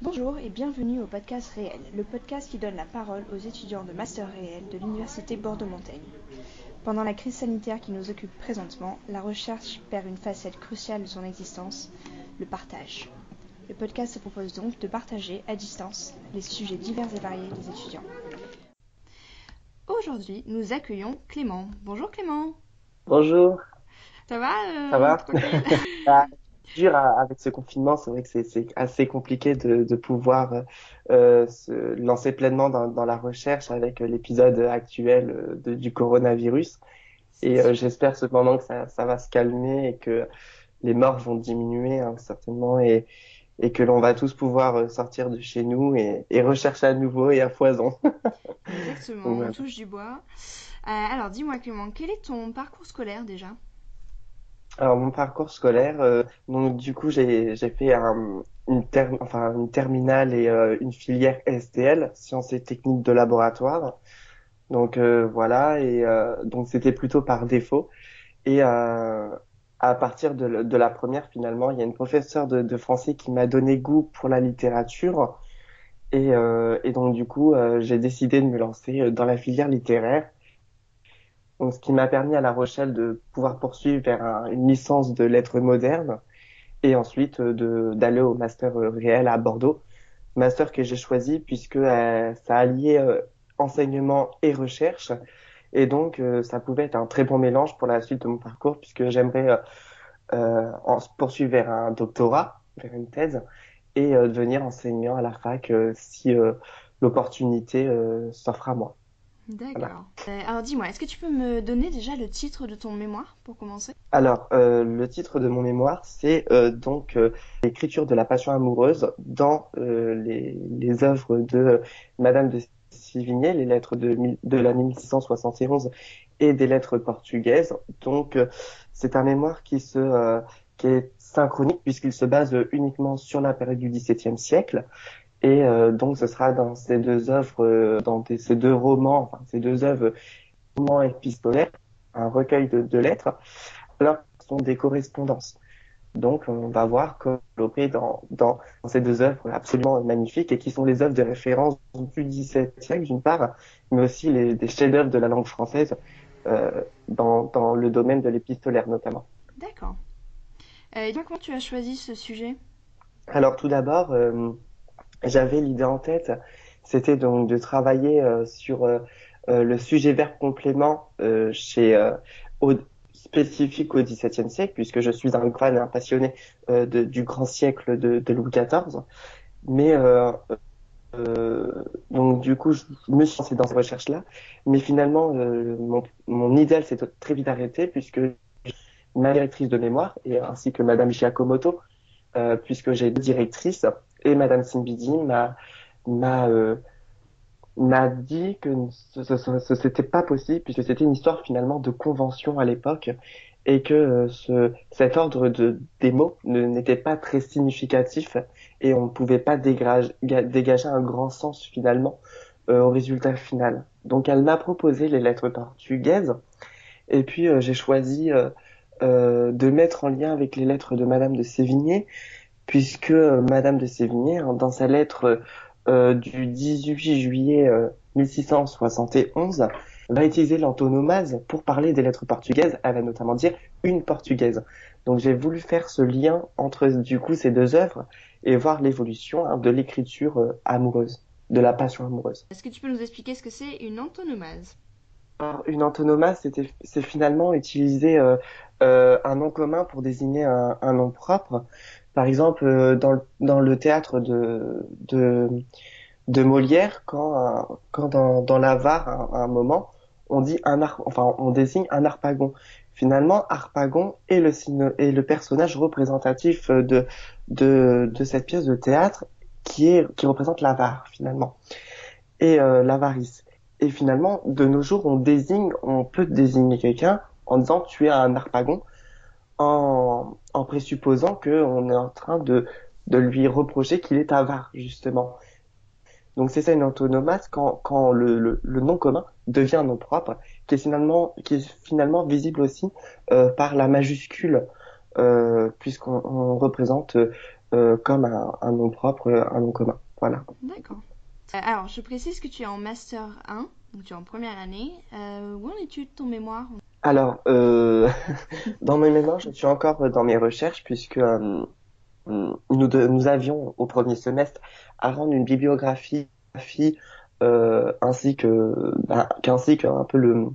Bonjour et bienvenue au podcast Réel, le podcast qui donne la parole aux étudiants de Master Réel de l'Université Bordeaux-Montaigne. Pendant la crise sanitaire qui nous occupe présentement, la recherche perd une facette cruciale de son existence, le partage. Le podcast se propose donc de partager à distance les sujets divers et variés des étudiants. Aujourd'hui, nous accueillons Clément. Bonjour Clément. Bonjour. Ça va euh, Ça va dur à- avec ce confinement, c'est vrai que c'est assez compliqué de, de pouvoir euh, se lancer pleinement dans, dans la recherche avec l'épisode actuel euh, de- du coronavirus. Et euh, j'espère cependant que ça, ça va se calmer et que les morts vont diminuer hein, certainement et, et que l'on va tous pouvoir euh, sortir de chez nous et, et rechercher à nouveau et à foison. Exactement, on touche du bois. Euh, alors dis-moi Clément, quel est ton parcours scolaire déjà? Alors mon parcours scolaire, euh, donc du coup j'ai j'ai fait un, une ter- enfin une terminale et euh, une filière STL, sciences et techniques de laboratoire. Donc euh, voilà et euh, donc c'était plutôt par défaut. Et euh, à partir de, la première finalement, il y a une professeure de, de français qui m'a donné goût pour la littérature et et donc du coup j'ai décidé de me lancer dans la filière littéraire. Donc, ce qui m'a permis à La Rochelle de pouvoir poursuivre vers un- une licence de lettres modernes et ensuite euh, d'aller au master euh, réel à Bordeaux. Master que j'ai choisi puisque euh, ça alliait enseignement et recherche et donc ça pouvait être un très bon mélange pour la suite de mon parcours puisque j'aimerais poursuivre vers un doctorat, vers une thèse et devenir enseignant à la fac si l'opportunité s'offre à moi. D'accord. Euh, alors dis-moi, est-ce que tu peux me donner déjà le titre de ton mémoire pour commencer? Alors, euh, le titre de mon mémoire, c'est euh, donc euh, l'écriture de la passion amoureuse dans euh, les, les œuvres de Madame de Sévigné, les lettres de, de l'année 1671 et des lettres portugaises. Donc, euh, c'est un mémoire qui se euh, qui est synchronique puisqu'il se base uniquement sur la période du XVIIe siècle. Et euh, donc, ce sera dans ces deux œuvres, euh, dans des- ces deux romans, enfin ces deux œuvres, romans épistolaires, un recueil de, de lettres alors ce sont des correspondances. Donc, on va voir développé dans, dans, dans ces deux œuvres absolument magnifiques et qui sont les œuvres de référence du XVIIe siècle, d'une part, mais aussi les, des chefs-d'œuvre de la langue française euh, dans, dans le domaine de l'épistolaire notamment. D'accord. Euh, et donc comment tu as choisi ce sujet? Alors, tout d'abord, euh, j'avais l'idée en tête, c'était donc de travailler euh, sur euh, euh, le sujet-verbe complément euh, chez euh, au- spécifique au XVIIe siècle, puisque je suis un fan un passionné de- du grand siècle de, de Louis XIV. Mais euh, donc du coup, je me suis lancé dans cette recherche-là, mais finalement, euh, mon, mon idéal s'est très vite arrêté puisque ma directrice de mémoire et ainsi que Madame Giacomoto euh, puisque j'ai deux directrices et Madame Simbidi m'a m'a euh, m'a dit que ce, ce, ce- c'était pas possible puisque c'était une histoire finalement de convention à l'époque et que euh, ce cet ordre de des mots n'était pas très significatif et on ne pouvait pas dégager, dégager un grand sens finalement euh, au résultat final. Donc elle m'a proposé les lettres portugaises et puis j'ai choisi de mettre en lien avec les lettres de Madame de Sévigné, puisque euh, Madame de Sévigné, hein, dans sa lettre euh, du 18 juillet euh, 1671, va utiliser l'antonomase pour parler des lettres portugaises. Elle va notamment dire une portugaise. Donc j'ai voulu faire ce lien entre du coup ces deux œuvres et voir l'évolution hein, de l'écriture euh, amoureuse, de la passion amoureuse. Est-ce que tu peux nous expliquer ce que c'est une antonomase? Alors, une antonomase, c'est finalement utiliser euh, euh, un nom commun pour désigner un, un nom propre. Par exemple, euh, dans, le, théâtre de, Molière, quand, un- quand dans, dans l'avare, à, un- moment, on dit un enfin, on désigne un harpagon. Finalement, harpagon est le est le personnage représentatif de, de, cette pièce de théâtre qui est, qui représente l'avare, finalement. Et euh, l'avarice. Et finalement, de nos jours, on désigne, on peut désigner quelqu'un en disant tu es un harpagon, en, en présupposant qu'on est en train de, de lui reprocher qu'il est avare, justement. Donc c'est ça une antonomase quand, quand le, le, nom commun devient un nom propre, qui est finalement, qui est finalement visible aussi euh, par la majuscule, euh, puisqu'on on représente comme un, un, nom propre, un nom commun. Voilà. D'accord. alors, je précise que tu es en master 1, donc tu es en première année. où en es-tu de ton mémoire? Alors, dans mes mémoires, je suis encore dans mes recherches puisque nous, nous avions au premier semestre à rendre une bibliographie euh, ainsi que bah, qu'ainsi qu'un peu le,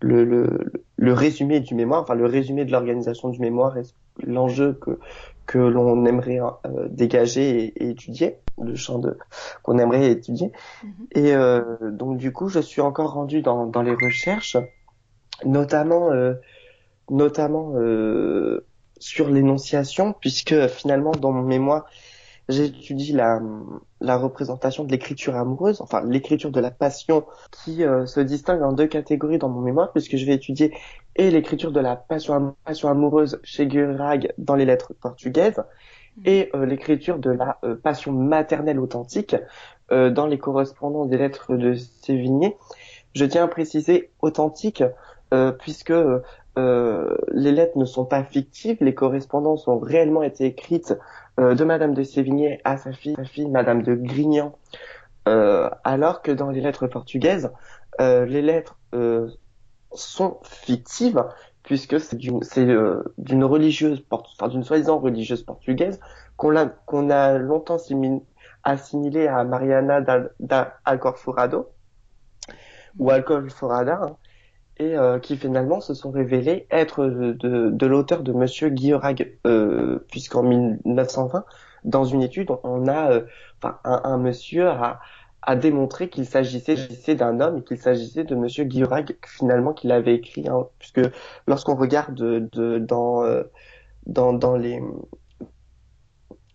le, le, le, résumé du mémoire, enfin le résumé de l'organisation du mémoire et l'enjeu que que l'on aimerait euh, dégager et, étudier, le champ de qu'on aimerait étudier. Mm-hmm. Et euh, donc du coup, je suis encore rendu dans, dans les recherches, notamment euh, notamment euh, sur l'énonciation, puisque finalement dans mon mémoire, j'étudie la, la représentation de l'écriture amoureuse, enfin l'écriture de la passion, qui euh, se distingue en deux catégories dans mon mémoire, puisque je vais étudier et l'écriture de la passion, passion amoureuse chez Gurag dans les lettres portugaises, mmh. et euh, l'écriture de la euh, passion maternelle authentique dans les correspondants des lettres de Sévigné. Je tiens à préciser authentique, puisque euh, les lettres ne sont pas fictives, les correspondances ont réellement été écrites euh, de Madame de Sévigné à sa fille, sa fille Madame de Grignan, euh, alors que dans les lettres portugaises, les lettres sont fictives puisque c'est d'une religieuse, enfin d'une soi-disant religieuse portugaise qu'on a, qu'on a longtemps assimilée à Mariana da, Alcorforado ou Alcorforada, hein, et euh, qui finalement se sont révélés être de, de, l'auteur de Monsieur Guillorag, euh, puisqu'en 1920, dans une étude, on a, euh, un, un, monsieur a, a démontré qu'il s'agissait d'un homme et qu'il s'agissait de Monsieur Guillorag finalement qu'il avait écrit, hein, puisque lorsqu'on regarde de, dans, euh, dans dans les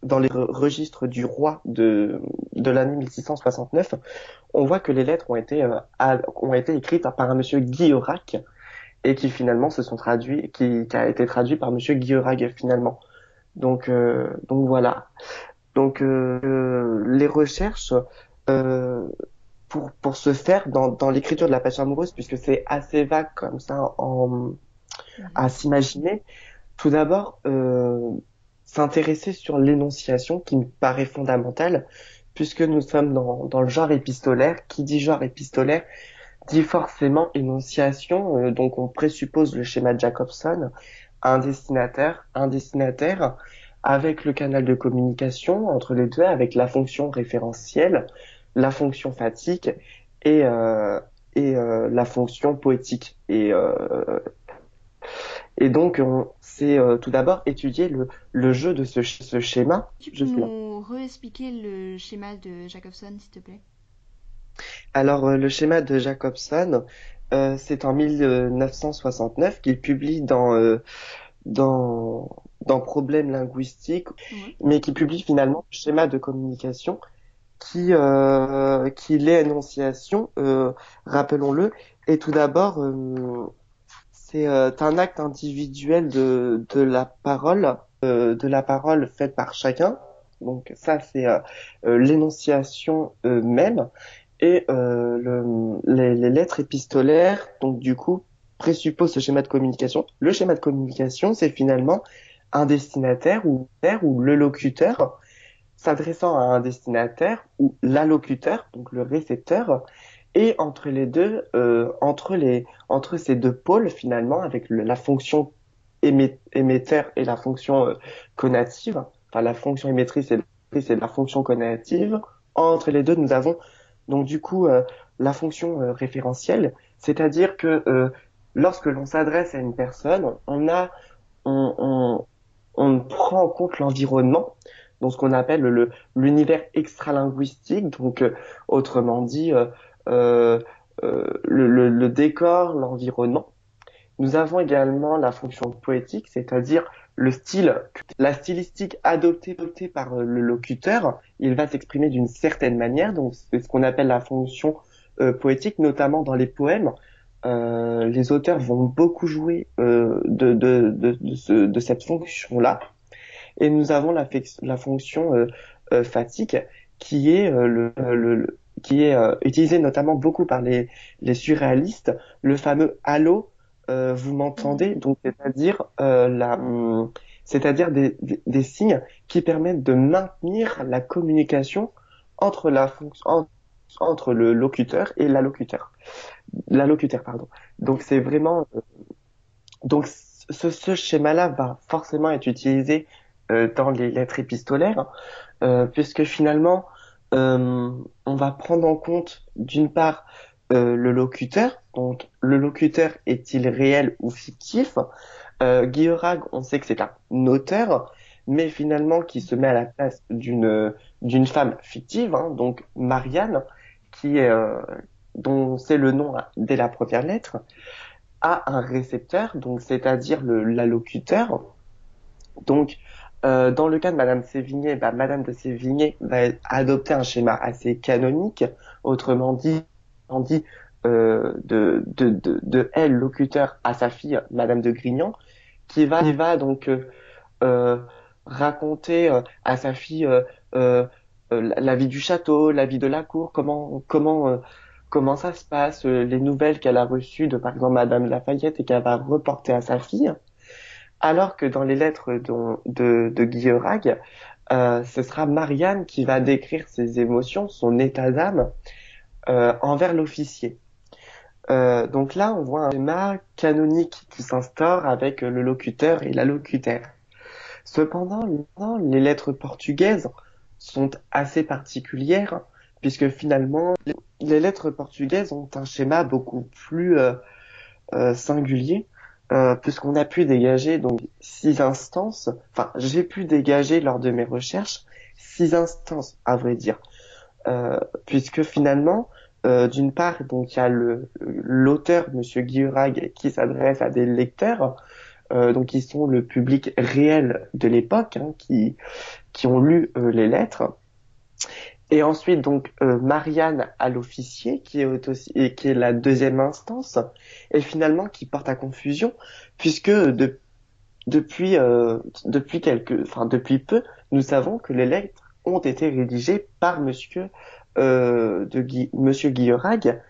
dans les registres du roi de, de l'année 1669, on voit que les lettres ont été, euh, ont été écrites par un monsieur Guillorac et qui finalement se sont traduits, qui, a été traduit par monsieur Guillorac finalement. Donc, euh, donc voilà. Donc euh, les recherches pour, pour se faire dans, dans l'écriture de la passion amoureuse, puisque c'est assez vague comme ça en, à s'imaginer. Tout d'abord, s'intéresser sur l'énonciation qui me paraît fondamentale puisque nous sommes dans, dans, le genre épistolaire. Qui dit genre épistolaire dit forcément énonciation, euh, donc on présuppose le schéma Jacobson, un destinataire, un destinataire avec le canal de communication entre les deux, avec la fonction référentielle, la fonction fatigue et, euh, et euh, la fonction poétique. Et, et donc, c'est euh, tout d'abord étudier le, le, jeu de ce, ce schéma. Tu peux nous réexpliquer le schéma de Jacobson, s'il te plaît? Alors, euh, le schéma de Jacobson, euh, c'est en 1969 qu'il publie dans, dans, dans Problèmes linguistiques, mais qui publie finalement le schéma de communication qui, qui l'énonciation, rappelons-le, est tout d'abord c'est euh, un acte individuel de, la parole, euh, de la parole faite par chacun. Donc ça, c'est euh, l'énonciation même et le, les, lettres épistolaires. Donc du coup, présuppose ce schéma de communication. Le schéma de communication, c'est finalement un destinataire ou, ou le locuteur s'adressant à un destinataire ou l'allocuteur, donc le récepteur, et entre les deux, euh, entre les, entre ces deux pôles finalement, avec la fonction émetteur et la fonction euh, conative, enfin la fonction émettrice et, et la fonction conative, entre les deux, nous avons donc du coup euh, la fonction euh, référentielle, c'est-à-dire que euh, lorsque l'on s'adresse à une personne, on a, on, on, on prend en compte l'environnement, donc ce qu'on appelle le l'univers extralinguistique, donc autrement dit euh, euh, le, le, décor, l'environnement. Nous avons également la fonction poétique, c'est-à-dire le style, la stylistique adoptée, par le locuteur. Il va s'exprimer d'une certaine manière, donc c'est ce qu'on appelle la fonction euh, poétique, notamment dans les poèmes. Euh, les auteurs vont beaucoup jouer euh, de, de, de, de, ce, de cette fonction-là. Et nous avons la, la fonction fatigue, qui est le, le, qui est euh, utilisé notamment beaucoup par les, les surréalistes, le fameux allô, euh, vous m'entendez? Donc c'est-à-dire euh, la, hum, c'est-à-dire des, des, signes qui permettent de maintenir la communication entre la fonction entre le locuteur et l'allocuteur. L'allocuteur, pardon. Donc c'est vraiment euh, donc ce, ce schéma-là va forcément être utilisé euh, dans les lettres épistolaires, euh, puisque finalement on va prendre en compte d'une part euh, le locuteur, donc le locuteur est-il réel ou fictif? Euh, on sait que c'est un auteur, mais finalement qui se met à la place d'une d'une femme fictive, hein, donc Marianne, qui est euh, dont c'est le nom dès la première lettre, a un récepteur, donc c'est-à-dire l'allocuteur. Donc euh, dans le cas de Madame Sévigné, bah, Madame de Sévigné va adopter un schéma assez canonique, autrement dit euh, de, de, de, de, elle, locuteur, à sa fille, Madame de Grignan, qui va, qui va donc euh, euh raconter euh, à sa fille euh, la vie du château, la vie de la cour, comment comment comment ça se passe, les nouvelles qu'elle a reçues de par exemple Madame Lafayette et qu'elle va reporter à sa fille. Alors que dans les lettres de, de, Guillerag, ce sera Marianne qui va décrire ses émotions, son état d'âme envers l'officier. Euh, donc là, on voit un schéma canonique qui s'instaure avec le locuteur et la locuteur. Cependant, les lettres portugaises sont assez particulières puisque finalement, les lettres portugaises ont un schéma beaucoup plus euh, euh, puisqu'on a pu dégager donc six instances. Enfin, j'ai pu dégager lors de mes recherches six instances, à vrai dire, puisque finalement, euh, d'une part, donc il y a l'auteur, Monsieur Guirag, qui s'adresse à des lecteurs, euh, donc qui sont le public réel de l'époque, hein, qui qui ont lu euh, les lettres. Et ensuite, donc Marianne à l'officier, qui est la deuxième instance, et finalement qui porte à confusion, puisque de, depuis depuis quelques, enfin depuis peu, nous savons que les lettres ont été rédigées par Monsieur euh, Monsieur Guillerag,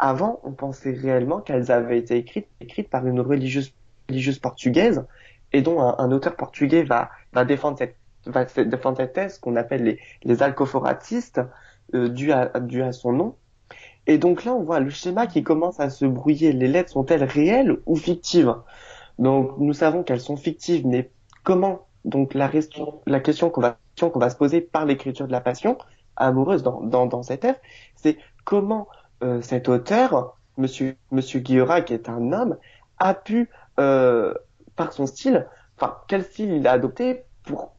avant, on pensait réellement qu'elles avaient été écrites, écrites par une religieuse, religieuse portugaise, et dont un, auteur portugais va, va défendre cette, défendre cette thèse qu'on appelle les, les alcoforatistes, euh, dû, à, son nom. Et donc là, on voit le schéma qui commence à se brouiller. Les lettres sont-elles réelles ou fictives? Donc, nous savons qu'elles sont fictives, mais comment? Donc, la, question qu'on va, se poser par l'écriture de la Passion, amoureuse dans cette œuvre, c'est comment euh, cet auteur, Monsieur Monsieur Guillera, qui est un homme, a pu, euh, par son style, enfin quel style il a adopté pour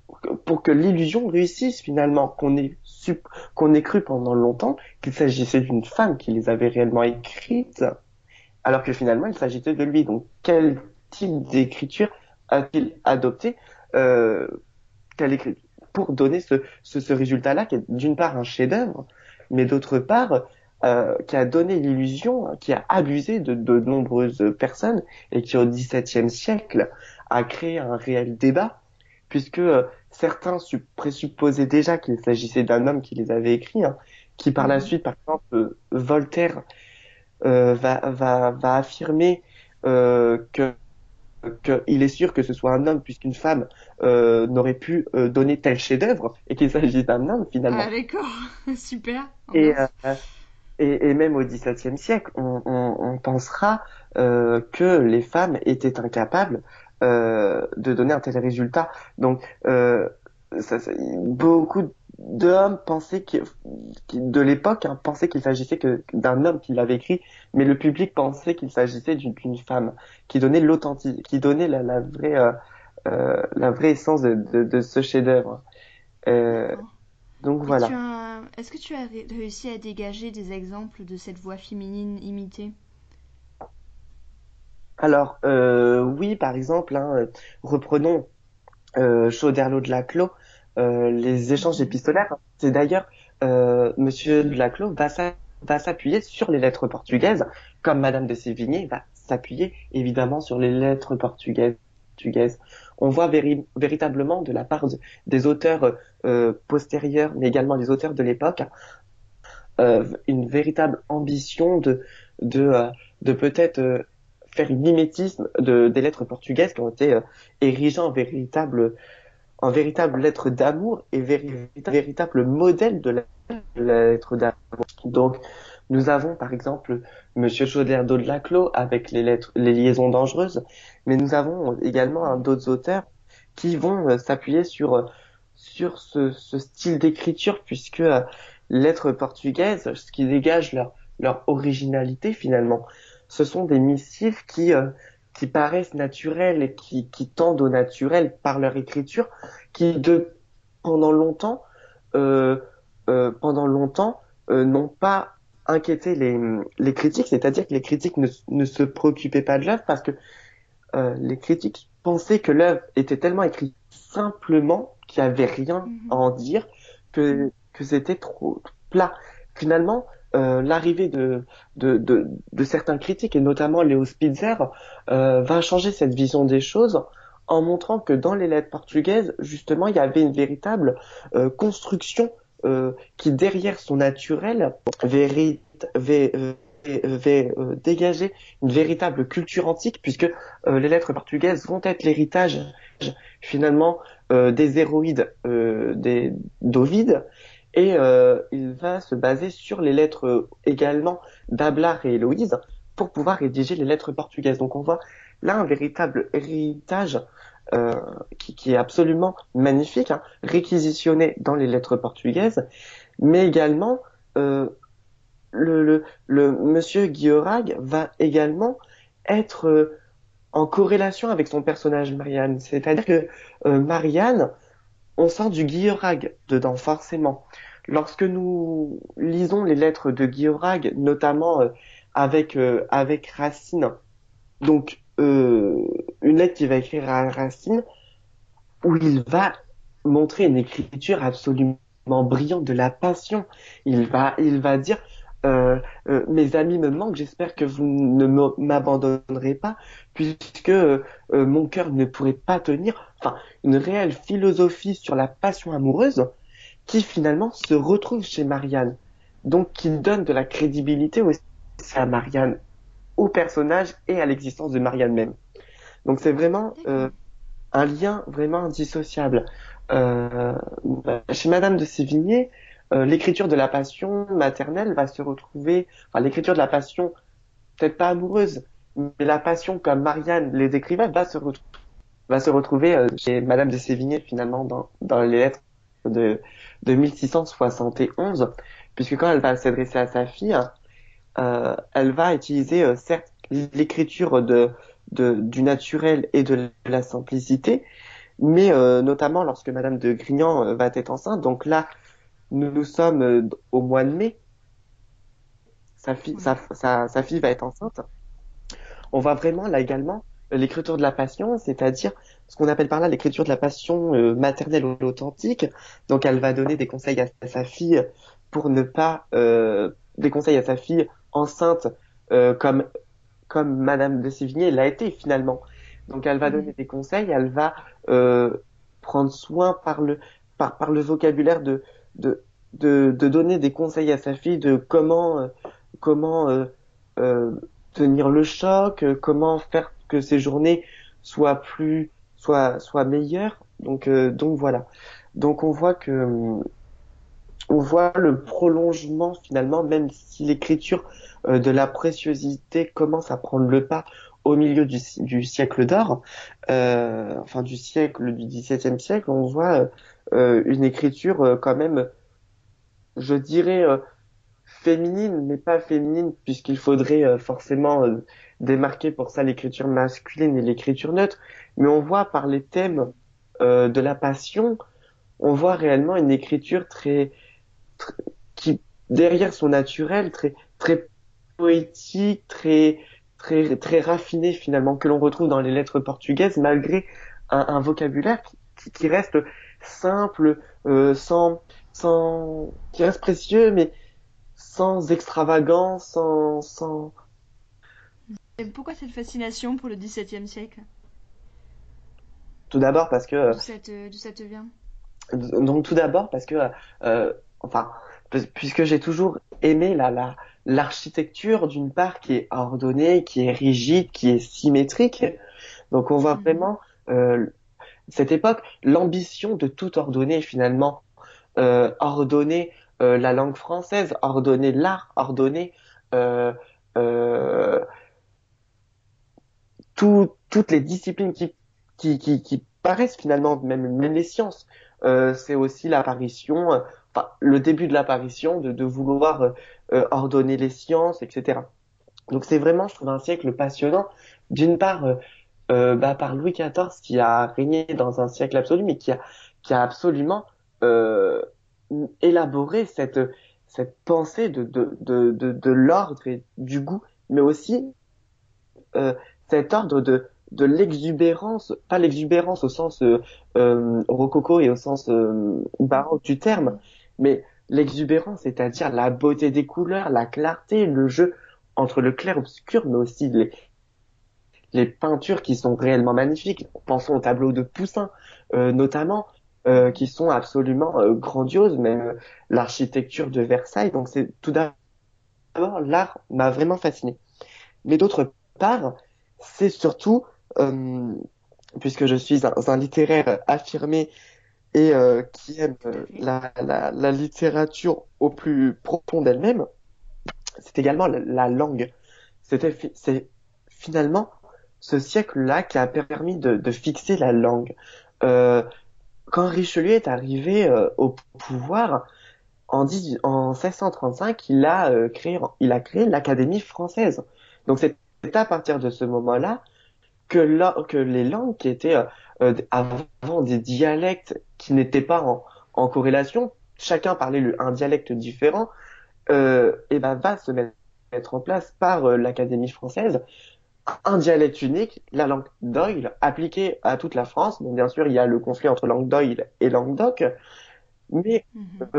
pour que l'illusion réussisse finalement, qu'on ait qu'on ait cru pendant longtemps qu'il s'agissait d'une femme qui les avait réellement écrites, alors que finalement il s'agissait de lui. Donc quel type d'écriture a-t-il adopté euh, pour donner ce, ce, résultat-là, qui est d'une part un chef-d'œuvre, mais d'autre part euh, qui a donné l'illusion, qui a abusé de, de nombreuses personnes et qui au XVIIe siècle a créé un réel débat, puisque euh, certains présupposaient déjà qu'il s'agissait d'un homme qui les avait écrits, hein, qui par la mhm. suite, par exemple, euh, Voltaire euh, va, va, va affirmer que qu'il est sûr que ce soit un homme puisqu'une femme euh, n'aurait pu euh, donner tel chef-d'œuvre et qu'il s'agit d'un homme finalement. Ah d'accord, super. Et, euh, et, et, même au XVIIe siècle, on, on, on pensera euh, que les femmes étaient incapables de donner un tel résultat. Donc ça, ça, beaucoup d'hommes pensaient que, de l'époque hein, pensaient qu'il s'agissait que d'un homme qui l'avait écrit, mais le public pensait qu'il s'agissait d'une femme qui donnait l'authentique, qui donnait la, la vraie euh, euh, la vraie essence de, de, de ce chef-d'œuvre. Euh, donc voilà. Est-ce que tu as réussi à dégager des exemples de cette voix féminine imitée? Alors euh, oui, par exemple, hein, reprenons euh, Chauderlot de la Clos euh, les échanges épistolaires. C'est d'ailleurs euh, Monsieur Laclos va s'appuyer sur les lettres portugaises, comme Madame de Sévigné va s'appuyer évidemment sur les lettres portugaises. On voit véritablement de la part des auteurs euh, postérieurs, mais également des auteurs de l'époque, euh, une véritable ambition de de, de peut-être faire une mimétisme de, des lettres portugaises qui ont été euh, érigées en véritable en véritable lettre d'amour et véritable modèle de la, lettre d'amour. Donc, nous avons par exemple Monsieur Chauderdo de Laclos avec les lettres, les liaisons dangereuses, mais nous avons également d'autres auteurs qui vont euh, s'appuyer sur sur ce, style d'écriture puisque euh, lettres portugaises, ce qui dégage leur originalité finalement, ce sont des missives qui euh, qui paraissent naturelles et qui, qui tendent au naturel par leur écriture, qui de pendant longtemps euh, euh, pendant longtemps euh, n'ont pas inquiété les, les critiques, c'est-à-dire que les critiques ne, ne se préoccupaient pas de l'œuvre parce que euh, les critiques pensaient que l'œuvre était tellement écrite simplement qu'il n'y avait rien Mhm. à en dire, que, que c'était trop plat. Finalement, euh, l'arrivée de, certains critiques, et notamment Léo Spitzer, euh, va changer cette vision des choses en montrant que dans les lettres portugaises, justement, il y avait une véritable euh, construction qui, derrière son naturel, vérit, vé- dégager une véritable culture antique, puisque les lettres portugaises vont être l'héritage, finalement, des héroïdes euh, des et euh, il va se baser sur les lettres euh, également d'Ablar et Héloïse pour pouvoir rédiger les lettres portugaises. Donc on voit là un véritable héritage euh, qui, est absolument magnifique, hein, réquisitionné dans les lettres portugaises, mais également le, monsieur Guillorag va également être en corrélation avec son personnage Marianne. C'est-à-dire que Marianne, on sent du Guillorag dedans, forcément. Lorsque nous lisons les lettres de Guillorag, notamment euh, avec, euh, avec Racine, donc euh, une lettre qu'il va écrire à Racine, où il va montrer une écriture absolument brillante de la passion. Il va, il va dire, mes amis me manquent, j'espère que vous ne m'abandonnerez pas, puisque mon cœur ne pourrait pas tenir. Enfin, une réelle philosophie sur la passion amoureuse qui finalement se retrouve chez Marianne. Donc, qui donne de la crédibilité aussi à Marianne, au personnage et à l'existence de Marianne même. Donc, c'est vraiment euh, un lien vraiment indissociable. Euh, chez Madame de Sévigné, euh, l'écriture de la passion maternelle va se retrouver, enfin l'écriture de la passion, peut-être pas amoureuse, mais la passion comme Marianne les décrivait va se, retrouver va se retrouver euh, chez Madame de Sévigné finalement dans, dans les lettres de, de 1671, puisque quand elle va s'adresser à sa fille, euh, elle va utiliser euh, certes l'écriture de, de, du naturel et de la simplicité, mais euh, notamment lorsque Madame de Grignan euh, va être enceinte. Donc là, nous, nous sommes au mois de mai. Sa fille, sa, sa, fille va être enceinte. On voit vraiment là également l'écriture de la passion, c'est-à-dire ce qu'on appelle par là l'écriture de la passion euh, maternelle ou authentique. Donc elle va donner des conseils à, à sa fille pour ne pas euh, des conseils à sa fille enceinte euh, comme comme Madame de Sévigné l'a été finalement. Donc elle va donner des conseils, elle va euh, prendre soin par le par, par le vocabulaire de, de de de donner des conseils à sa fille de comment euh, comment euh, tenir le choc, comment faire que ses journées soient plus soient soient meilleures. Donc euh, donc voilà. Donc on voit que on voit le prolongement finalement, même si l'écriture euh, de la préciosité commence à prendre le pas au milieu du, si- du siècle d'or, euh, enfin du siècle du XVIIe siècle, on voit euh, une écriture euh, quand même, je dirais euh, féminine, mais pas féminine puisqu'il faudrait euh, forcément euh, démarquer pour ça l'écriture masculine et l'écriture neutre. Mais on voit par les thèmes euh, de la passion, on voit réellement une écriture très, qui derrière son naturel très très poétique, très très très raffiné finalement que l'on retrouve dans les lettres portugaises malgré un, un vocabulaire qui, qui reste simple, euh, sans sans qui reste précieux mais sans extravagance, sans sans Et pourquoi cette fascination pour le XVIIe siècle? Tout d'abord parce que D'où ça te, d'où ça te vient? Donc tout d'abord parce que, euh, enfin, pu- puisque j'ai toujours aimé la, la, l'architecture d'une part qui est ordonnée, qui est rigide, qui est symétrique. Donc on voit Mhm. vraiment euh, cette époque l'ambition de tout ordonner finalement, euh, ordonner euh, la langue française, ordonner l'art, ordonner tout- toutes les disciplines qui, qui, qui, qui paraissent finalement, même, même les sciences. Euh, c'est aussi l'apparition, euh, enfin, le début de l'apparition de, de vouloir euh, euh, ordonner les sciences, etc. Donc c'est vraiment, je trouve, un siècle passionnant. D'une part, euh, bah, par Louis XIV qui a régné dans un siècle absolu, mais qui a, qui a absolument élaboré cette, cette pensée de, de, de, de, de l'ordre et du goût, mais aussi cet ordre de, de l'exubérance, pas l'exubérance au sens euh, euh, rococo et au sens euh, baroque du terme, mais l'exubérance, c'est-à-dire la beauté des couleurs, la clarté, le jeu entre le clair-obscur, mais aussi les, les peintures qui sont réellement magnifiques. Pensons au tableau de Poussin, notamment, qui sont absolument grandioses, même l'architecture de Versailles. Donc c'est tout d'abord l'art m'a vraiment fasciné. Mais d'autre part, c'est surtout, euh, puisque je suis un, littéraire affirmé et euh, qui aime euh, la, la, la littérature au plus profond d'elle-même, c'est également la, la langue. C'était c'est finalement ce siècle-là qui a permis de, de fixer la langue. Euh, quand Richelieu est arrivé euh, au pouvoir en, 18 en 1635, il a euh, créé, créé l'Académie française. Donc c'est à partir de ce moment-là que, la- que les langues qui étaient euh, euh, avant des dialectes qui n'étaient pas en, en corrélation, chacun parlait le- un dialecte différent, euh, et ben va se mettre mettre en place par euh, l'Académie française un dialecte unique, la langue d'Oil, appliquée à toute la France. Bon, bien sûr, il y a le conflit entre langue d'Oil et Languedoc, mais Mhm.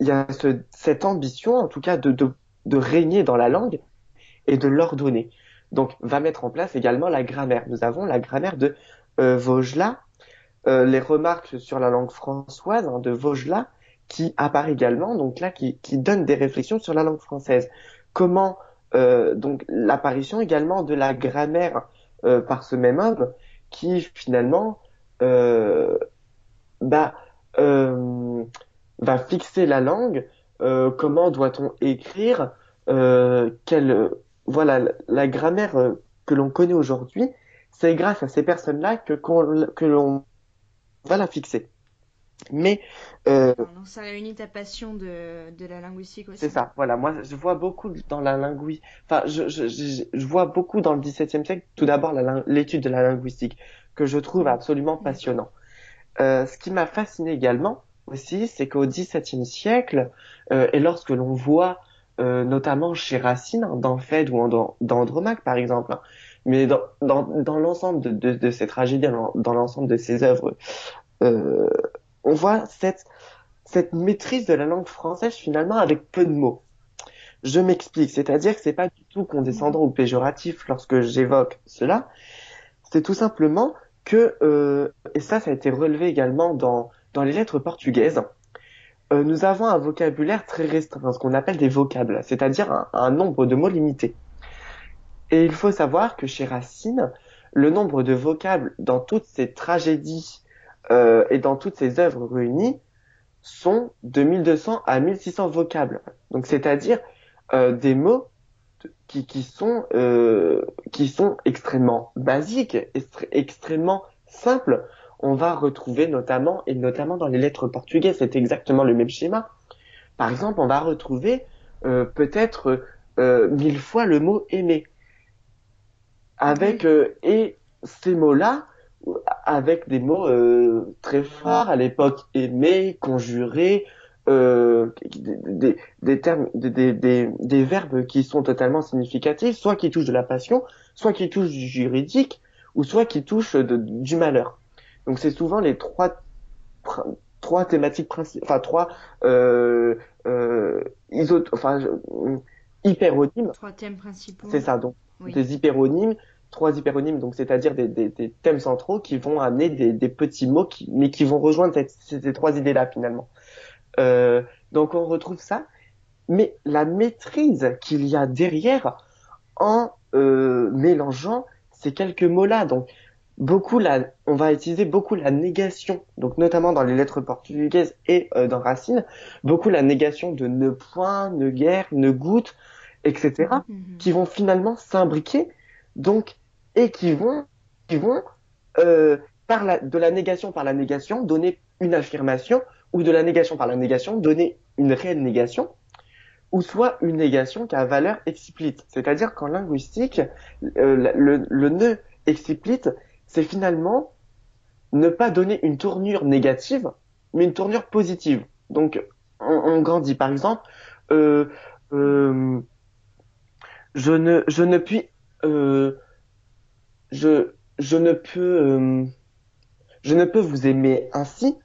il y a ce- cette ambition, en tout cas, de, de, de régner dans la langue et de l'ordonner. Donc, va mettre en place également la grammaire. Nous avons la grammaire de euh, Vaugelas, euh, les remarques sur la langue françoise hein, de Vaugelas, qui apparaît également, donc là, qui, qui donne des réflexions sur la langue française. Comment, euh, donc, l'apparition également de la grammaire euh, par ce même homme, qui finalement, euh, bah, euh, va fixer la langue, comment doit-on écrire, quelle, voilà, la, grammaire euh, que l'on connaît aujourd'hui, c'est grâce à ces personnes-là que, qu'on- que l'on va la fixer. Mais euh, Donc ça réunit ta passion de, de la linguistique aussi. c'est ça, voilà, moi je vois beaucoup dans la linguistique, enfin je, je, je, je vois beaucoup dans le XVIIe siècle, tout d'abord la l'étude de la linguistique, que je trouve absolument passionnant. Euh, ce qui m'a fasciné également aussi, c'est qu'au XVIIe siècle, euh, et lorsque l'on voit euh, notamment chez Racine, hein, dans Phèdre ou en- dans, Andromaque par exemple, hein, mais dans, dans, dans l'ensemble de, de, de ces tragédies, dans, dans l'ensemble de ces œuvres, euh, on voit cette, cette maîtrise de la langue française finalement avec peu de mots. Je m'explique, c'est-à-dire que c'est pas du tout condescendant ou péjoratif lorsque j'évoque cela, c'est tout simplement que, euh, et ça, ça a été relevé également dans, dans les lettres portugaises, euh, nous avons un vocabulaire très restreint, ce qu'on appelle des vocables, c'est-à-dire un, nombre de mots limité. Et il faut savoir que chez Racine, le nombre de vocables dans toutes ces tragédies euh, et dans toutes ces œuvres réunies sont de 1200 à 1600 vocables. Donc c'est-à-dire euh, des mots qui, qui sont euh, qui sont extrêmement basiques, extrêmement simples. On va retrouver notamment et notamment dans les lettres portugaises, c'est exactement le même schéma. Par exemple, on va retrouver euh, peut-être euh, mille fois le mot aimer avec euh, et ces mots-là avec des mots euh, très forts à l'époque aimer, conjurer, euh, des, des, des termes, des, des, des, des verbes qui sont totalement significatifs, soit qui touchent de la passion, soit qui touchent du juridique, ou soit qui touchent de, du malheur. Donc c'est souvent les trois trois thématiques principales, enfin trois euh, euh, iso, enfin je- hyperonymes. Trois thèmes principaux. C'est ça. Donc Oui. des hyperonymes, trois hyperonymes, donc c'est-à-dire des, des, des thèmes centraux qui vont amener des, des petits mots, qui, mais qui vont rejoindre cette- ces, ces trois idées-là finalement. Euh, donc on retrouve ça. mais la maîtrise qu'il y a derrière en euh, mélangeant ces quelques mots-là. Donc, beaucoup la, on va utiliser beaucoup la négation, donc notamment dans les lettres portugaises et euh, dans Racine, beaucoup la négation de ne point, ne guère, ne goutte, etc., Mhm. qui vont finalement s'imbriquer, donc et qui vont, qui vont euh, par la, de la négation par la négation donner une affirmation ou de la négation par la négation donner une réelle négation ou soit une négation qui a valeur explicite. C'est-à-dire qu'en linguistique, euh, le, le nœud explicite, c'est finalement ne pas donner une tournure négative, mais une tournure positive. Donc, on, grandit. Par exemple, euh, euh, je ne, je ne puis, euh, je, je ne peux, euh, je ne peux vous aimer ainsi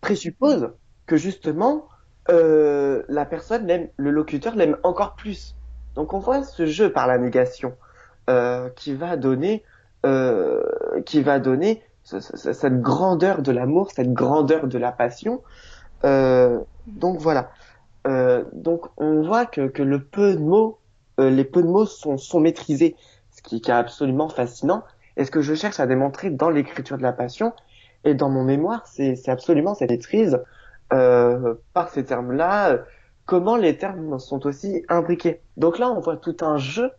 présuppose que justement euh, la personne l'aime, le locuteur l'aime encore plus. Donc on voit ce jeu par la négation euh, qui va donner, qui va donner ce- ce- cette grandeur de l'amour, cette grandeur de la passion. Euh, donc voilà. Euh, donc on voit que, que le peu de mots, euh, les peu de mots sont, sont maîtrisés, ce qui, qui est absolument fascinant. Et ce que je cherche à démontrer dans l'écriture de la passion et dans mon mémoire, c'est absolument cette maîtrise euh, par ces termes-là, euh, comment les termes sont aussi imbriqués. Donc là, on voit tout un jeu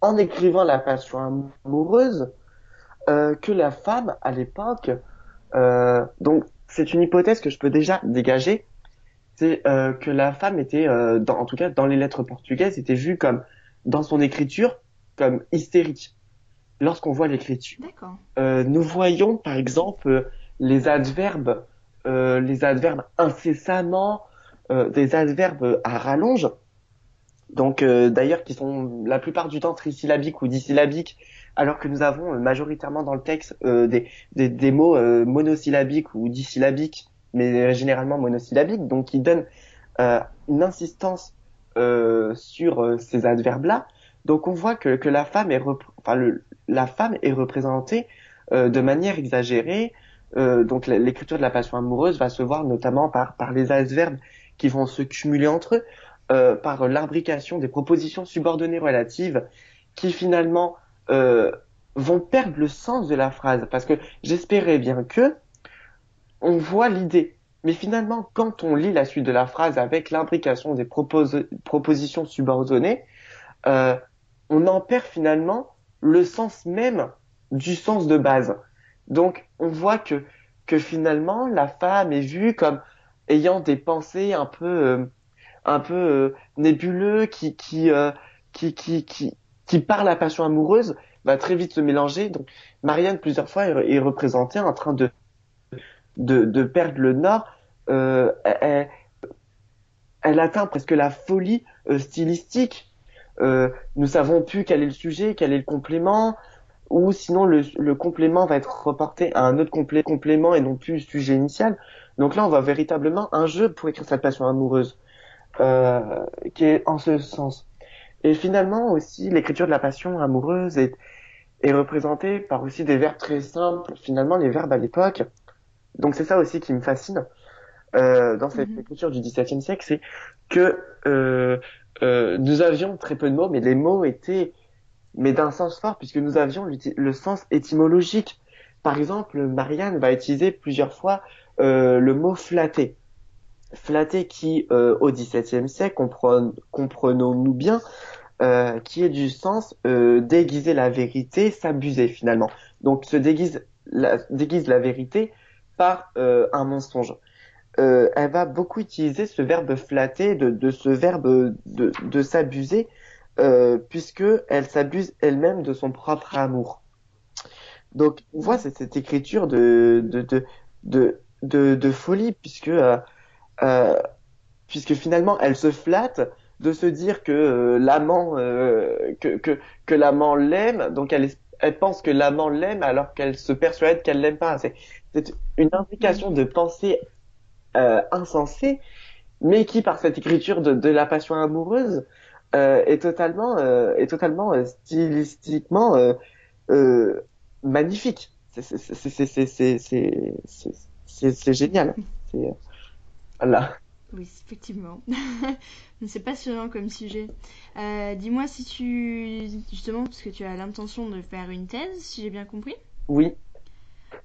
en écrivant la passion amoureuse euh, que la femme à l'époque. euh, donc c'est une hypothèse que je peux déjà dégager, c'est euh, que la femme était, euh, dans, en tout cas dans les lettres portugaises, était vue comme dans son écriture comme hystérique. Lorsqu'on voit l'écriture, euh, nous voyons par exemple les adverbes, euh, les adverbes incessamment, euh, des adverbes à rallonge, donc euh, d'ailleurs qui sont la plupart du temps trisyllabiques ou dissyllabiques, alors que nous avons euh, majoritairement dans le texte euh, des, des, des mots euh, monosyllabiques ou dissyllabiques, mais généralement monosyllabiques, donc qui donnent euh, une insistance sur ces adverbes-là. Donc on voit que, que la femme est, enfin le, la femme est représentée de manière exagérée. Donc l'écriture de la passion amoureuse va se voir notamment par, par les adverbes qui vont se cumuler entre eux, euh, par l'imbrication des propositions subordonnées relatives qui finalement euh, vont perdre le sens de la phrase. Parce que j'espérais bien que on voit l'idée. Mais finalement, quand on lit la suite de la phrase avec l'imbrication des propos- propositions subordonnées, euh, on en perd finalement le sens même du sens de base. Donc, on voit que, que finalement, la femme est vue comme ayant des pensées un peu, euh, un peu euh, nébuleux, qui, euh, qui, qui, qui, qui, par la passion amoureuse, va très vite se mélanger. Donc, Marianne, plusieurs fois, est, représentée en train de, de, perdre le nord. Euh, elle, atteint presque la folie stylistique. Euh, nous savons plus quel est le sujet, quel est le complément, ou sinon le, complément va être reporté à un autre complé- complément et non plus le sujet initial. Donc là, on voit véritablement un jeu pour écrire cette passion amoureuse, qui est en ce sens. Et finalement aussi, l'écriture de la passion amoureuse est, est représentée par aussi des verbes très simples. Finalement, les verbes à l'époque. Donc c'est ça aussi qui me fascine euh, dans cette Mhm. écriture du XVIIe siècle, c'est que euh, euh, nous avions très peu de mots, mais les mots étaient mais d'un sens fort puisque nous avions le sens étymologique. Par exemple, Marianne va utiliser plusieurs fois euh, le mot flatter. Flatter qui, euh, au XVIIe siècle, compren- comprenons-nous bien, euh, qui est du sens euh, déguiser la vérité, s'abuser finalement. Donc se déguise la, déguise la vérité par euh, un mensonge. Euh, elle va beaucoup utiliser ce verbe flatter, de, de ce verbe de, de s'abuser, euh, puisque elle s'abuse elle-même de son propre amour. Donc on voit cette, écriture de de de de de, de folie, puisque euh, puisque finalement, elle se flatte de se dire que euh, l'amant euh, que, que, que l'amant l'aime, donc elle, elle pense que l'amant l'aime alors qu'elle se persuade qu'elle l'aime pas. C'est une indication de pensée insensée, mais qui par cette écriture de, de la passion amoureuse euh, est totalement euh, est totalement euh, stylistiquement magnifique. C'est génial. Voilà. Oui, effectivement. c'est passionnant comme sujet. Euh, dis-moi si tu, justement, parce que tu as l'intention de faire une thèse, si j'ai bien compris. Oui.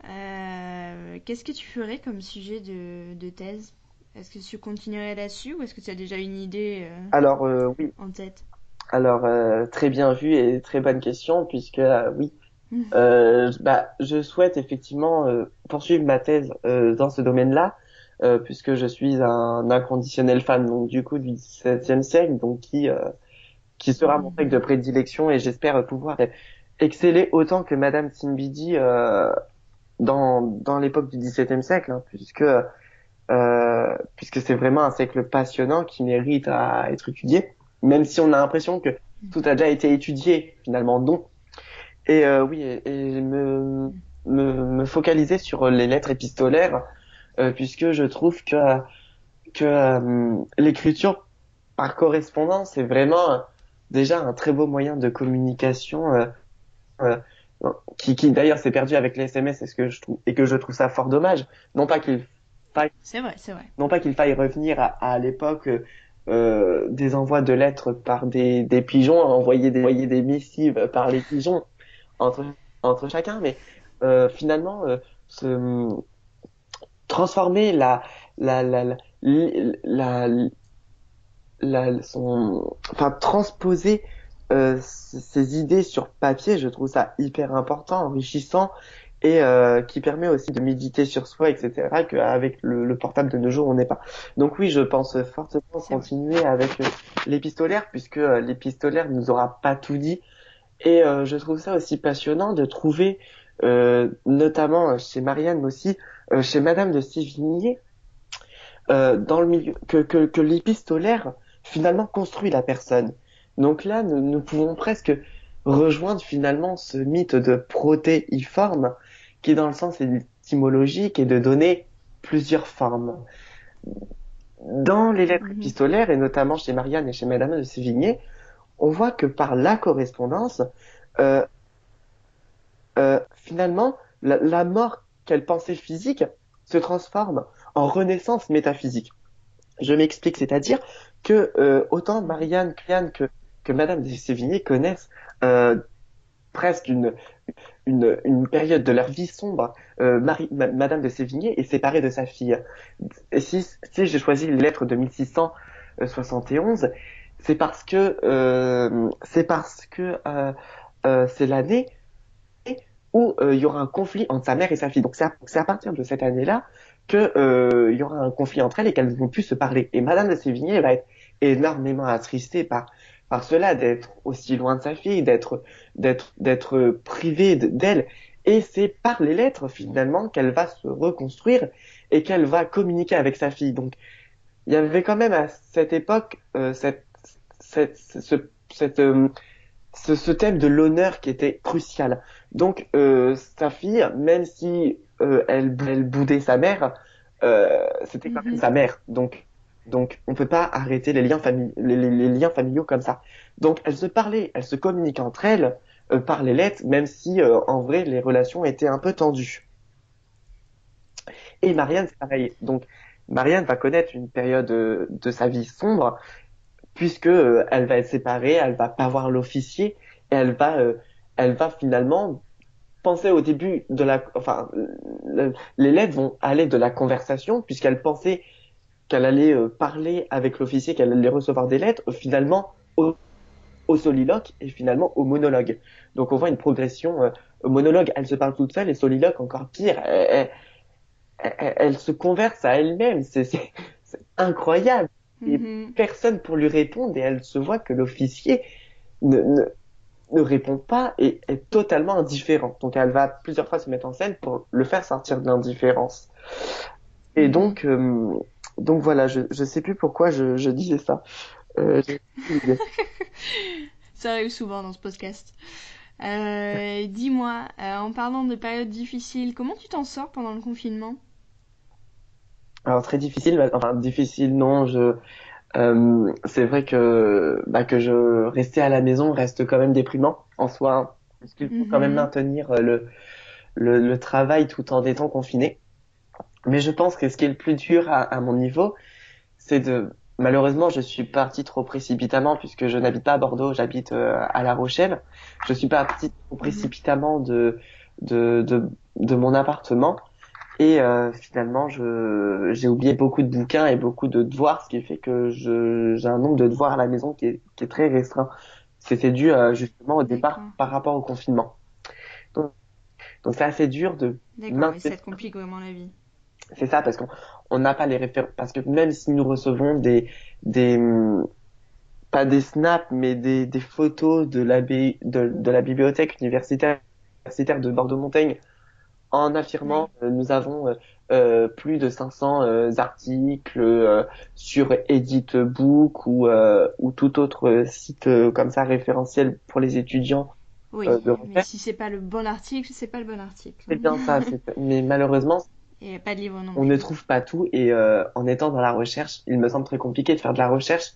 Euh, qu'est-ce que tu ferais comme sujet de, thèse? Est-ce que tu continuerais là-dessus ou est-ce que tu as déjà une idée euh, Alors, oui. en tête? Alors, très bien vu et très bonne question, puisque oui, bah, je souhaite effectivement poursuivre ma thèse dans ce domaine-là euh, puisque je suis un inconditionnel fan donc du coup du XVIIe siècle, donc qui euh, qui sera mon texte de prédilection et j'espère pouvoir exceller autant que Madame Simbidi euh, dans dans l'époque du XVIIe siècle, hein, puisque puisque c'est vraiment un siècle passionnant qui mérite à être étudié, même si on a l'impression que tout a déjà été étudié, finalement non. Et oui, et, et me, me, focaliser sur les lettres épistolaires puisque je trouve que que euh, l'écriture par correspondance est vraiment euh, déjà un très beau moyen de communication qui, qui d'ailleurs s'est perdu avec les SMS et ce que je trouve et que je trouve ça fort dommage. Non pas qu'il faille c'est vrai c'est vrai. Non pas qu'il faille revenir à, à l'époque euh, des envois de lettres par des, des pigeons envoyer des envoyer des missives par les pigeons entre entre chacun mais euh, finalement euh, ce transformer la la la la, la, son enfin transposer euh, ces idées sur papier je trouve ça hyper important enrichissant et euh, qui permet aussi de méditer sur soi etc qu'avec le, le portable de nos jours on n'est pas. Donc oui je pense fortement continuer avec euh, l'épistolaire puisque euh, l'épistolaire nous aura pas tout dit. Et euh, je trouve ça aussi passionnant de trouver euh, notamment chez Marianne aussi, euh, chez Madame de Sévigné, euh, dans le milieu, que, que, que l'épistolaire finalement construit la personne. Donc là, nous, nous, pouvons presque rejoindre finalement ce mythe de protéiforme qui est dans le sens étymologique et de donner plusieurs formes. Dans les lettres mhm. épistolaires, et notamment chez Marianne et chez Madame de Sévigné, on voit que par la correspondance, euh, euh, finalement, la, mort qu'elle pensait physique se transforme en renaissance métaphysique. Je m'explique, c'est-à-dire que euh, autant Marianne Criane que, que Madame de Sévigné connaissent euh, presque une, une, une, période de leur vie sombre. Euh, Marie, Madame de Sévigné est séparée de sa fille. Si, si j'ai choisi les lettres de 1671, c'est parce que euh, c'est parce que euh, euh, c'est l'année où euh, il y aura un conflit entre sa mère et sa fille. Donc c'est à, partir de cette année-là que euh, il y aura un conflit entre elles et qu'elles vont plus se parler. Et Madame de Sévigné va être énormément attristée par par cela d'être aussi loin de sa fille, d'être d'être d'être privée d'elle. Et c'est par les lettres finalement qu'elle va se reconstruire et qu'elle va communiquer avec sa fille. Donc il y avait quand même à cette époque euh, cette, cette, ce, cette, euh, ce, ce, thème de l'honneur qui était crucial. Donc euh, sa fille, même si euh, elle, elle boudait sa mère, euh, c'était quand même mm -hmm. sa mère. Donc donc on peut pas arrêter les liens, famili les, les, les, liens familiaux comme ça. Donc elles se parlaient, elles se communiquaient entre elles euh, par les lettres, même si euh, en vrai les relations étaient un peu tendues. Et Marianne c'est pareil. Donc Marianne va connaître une période de, de sa vie sombre puisque euh, elle va être séparée, elle va pas voir l'officier et elle va elle va finalement penser au début de la, enfin, le, les lettres vont aller de la conversation puisqu'elle pensait qu'elle allait euh, parler avec l'officier, qu'elle allait recevoir des lettres, finalement au, soliloque et finalement au monologue. Donc on voit une progression. Euh, au monologue, elle se parle toute seule et soliloque encore pire. Elle se converse à elle-même. C'est incroyable. Et mm-hmm. personne pour lui répondre et elle se voit que l'officier ne, ne ne répond pas et est totalement indifférent. Donc elle va plusieurs fois se mettre en scène pour le faire sortir de l'indifférence. Et donc, euh, donc voilà, je je sais plus pourquoi je, je disais ça. Euh, ça arrive souvent dans ce podcast. Euh, Dis-moi, en parlant de périodes difficiles, comment tu t'en sors pendant le confinement? Alors très difficile, enfin difficile non, je euh, c'est vrai que bah, que je rester à la maison reste quand même déprimant en soi, hein, parce qu'il faut quand même mhm. maintenir euh, le, le, le travail tout en étant confiné. Mais je pense que ce qui est le plus dur à, à mon niveau, c'est de malheureusement je suis parti trop précipitamment puisque je n'habite pas à Bordeaux, j'habite euh, à La Rochelle. Je suis parti trop précipitamment de de de, de mon appartement et euh, finalement je j'ai oublié beaucoup de bouquins et beaucoup de devoirs, ce qui fait que je j'ai un nombre de devoirs à la maison qui est qui est très restreint. C'était dû euh, justement au départ par rapport au confinement. Donc donc c'est assez dur de D'accord, ça te complique vraiment la vie. c'est ça, parce qu'on on n'a pas les références. Parce que même si nous recevons des, des, pas des snaps, mais des, des photos de la, de, de la bibliothèque universitaire, universitaire de Bordeaux-Montaigne, en affirmant euh, nous avons euh, euh, plus de 500 euh, articles euh, sur EditBook ou, ou tout autre site comme ça référentiel pour les étudiants. Oui, de mais si c'est pas le bon article, c'est pas le bon article. C'est bien ça, mais malheureusement, Et pas de livre non on ne trouve pas tout et en étant dans la recherche, il me semble très compliqué de faire de la recherche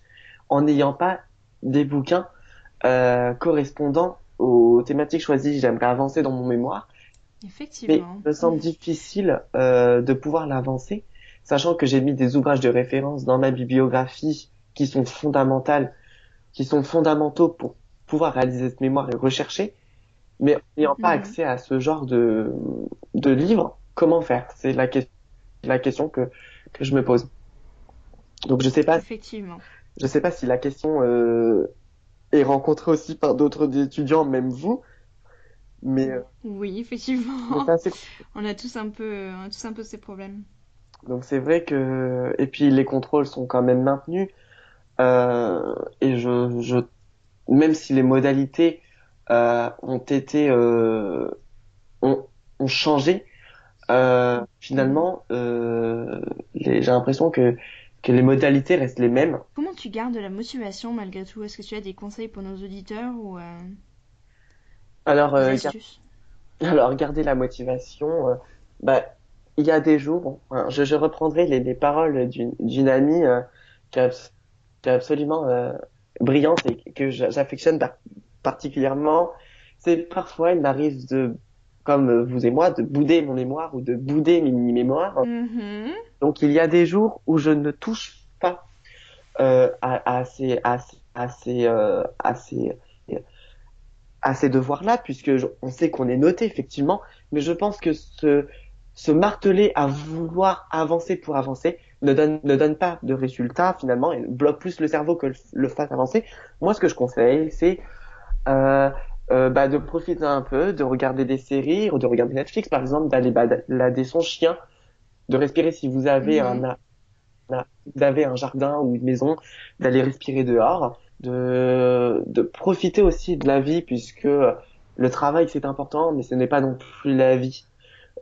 en n'ayant pas des bouquins correspondant aux thématiques choisies. J'aimerais avancer dans mon mémoire, mais Effectivement. il me semble difficile euh, de pouvoir l'avancer, sachant que j'ai mis des ouvrages de référence dans ma bibliographie qui sont fondamentales, qui sont fondamentaux pour pouvoir réaliser cette mémoire et rechercher, mais n'ayant pas Mhm. accès à ce genre de, de livres, comment faire? C'est la, que- la question que, que je me pose. Donc je sais pas, Effectivement. je sais pas si la question euh, est rencontrée aussi par d'autres étudiants, même vous, mais, euh, Oui, effectivement. assez On a tous un peu, on a tous un peu ces problèmes. Donc c'est vrai que et puis les contrôles sont quand même maintenus euh, et je, je même si les modalités euh, ont été euh, ont, ont changé finalement les- j'ai l'impression que que les modalités restent les mêmes. Comment tu gardes la motivation malgré tout? Est-ce que tu as des conseils pour nos auditeurs ou Alors euh, gar- alors garder la motivation euh, bah il y a des jours hein, je, je reprendrai les, les paroles d'une amie euh, qui est, abs- absolument euh, brillante et que j'a- j'affectionne par- particulièrement. C'est parfois il m'arrive de comme vous et moi de bouder mon mémoire ou de bouder mes mémoires. Mhm. donc il y a des jours où je ne touche pas à, à ces à, ces- à ces à ces à ces devoirs-là puisque je- on sait qu'on est noté effectivement, mais je pense que ce se marteler à vouloir avancer pour avancer ne donne ne donne pas de résultat finalement et bloque plus le cerveau que le, le fasse avancer. Moi ce que je conseille c'est euh, euh, bah, de profiter un peu, de regarder des séries, ou de regarder Netflix par exemple, d'aller balader son chien, de respirer si vous avez un, un- vous avez un jardin ou une maison, d'aller respirer dehors, de, de profiter aussi de la vie puisque le travail c'est important, mais ce n'est pas non plus la vie.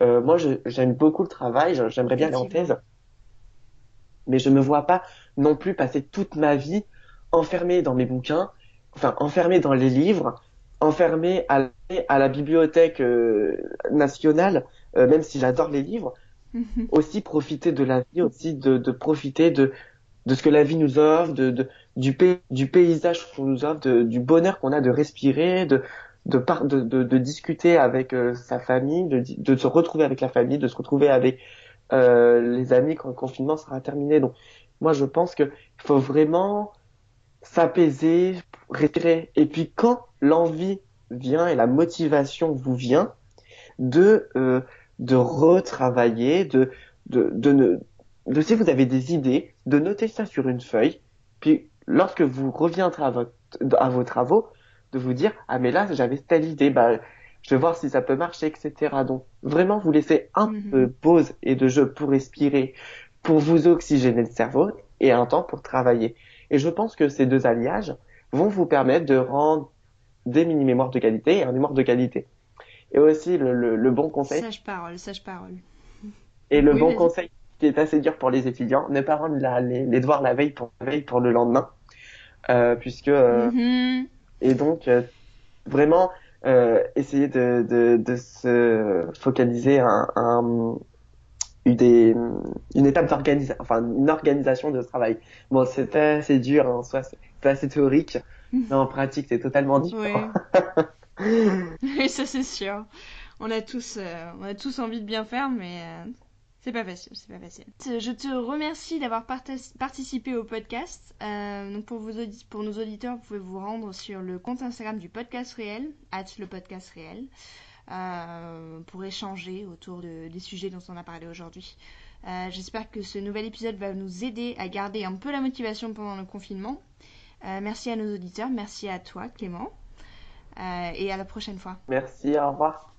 Euh, moi, j'aime beaucoup le travail, j'aimerais bien aller en thèse, mais je me vois pas non plus passer toute ma vie enfermé dans mes bouquins, enfin enfermé dans les livres, enfermé à, la- à la bibliothèque euh, nationale, euh, même si j'adore les livres, Mhm. aussi profiter de la vie, aussi de, de profiter de, de ce que la vie nous offre, de, de, du, du paysage qu'on nous offre, du bonheur qu'on a de respirer, de, de, de, discuter avec euh, sa famille, de, de se retrouver avec la famille, de se retrouver avec euh, les amis quand le confinement sera terminé. Donc, moi, je pense que faut vraiment s'apaiser, respirer. Et puis, quand l'envie vient et la motivation vous vient, de euh, de retravailler, de de de de si vous avez des idées, de noter ça sur une feuille, puis lorsque vous reviendrez à votre à vos travaux, de vous dire ah mais là j'avais telle idée, bah je vais voir si ça peut marcher, etc. Donc vraiment vous laissez un Mhm. peu de pause et de jeu pour respirer, pour vous oxygéner le cerveau et un temps pour travailler. Et je pense que ces deux alliages vont vous permettre de rendre des mini-mémoires de qualité et un mémoire de qualité. Et aussi le, le, le bon conseil, Sage parole, sage parole. et le Oui, bon conseil qui est assez dur pour les étudiants, ne pas rendre la- les, les devoirs la veille pour la veille pour le lendemain, puisque euh, Mhm. et donc euh, vraiment euh, essayer de, de, de se focaliser un, un une des une étape d'organisation, enfin une organisation de travail. Bon, c'est assez dur en soi, c'est c'est assez théorique, mais en pratique c'est totalement Oui. différent. Oui, ça c'est sûr. On a tous, euh, on a tous envie de bien faire, mais euh, C'est pas facile, c'est pas facile. Je te remercie d'avoir participé au podcast. Euh, donc pour, pour nos auditeurs, vous pouvez vous rendre sur le compte Instagram du podcast réel, at le podcast réel, euh, pour échanger autour des sujets dont on a parlé aujourd'hui. Euh, j'espère que ce nouvel épisode va nous aider à garder un peu la motivation pendant le confinement. merci à nos auditeurs, merci à toi Clément, et à la prochaine fois. Merci, au revoir.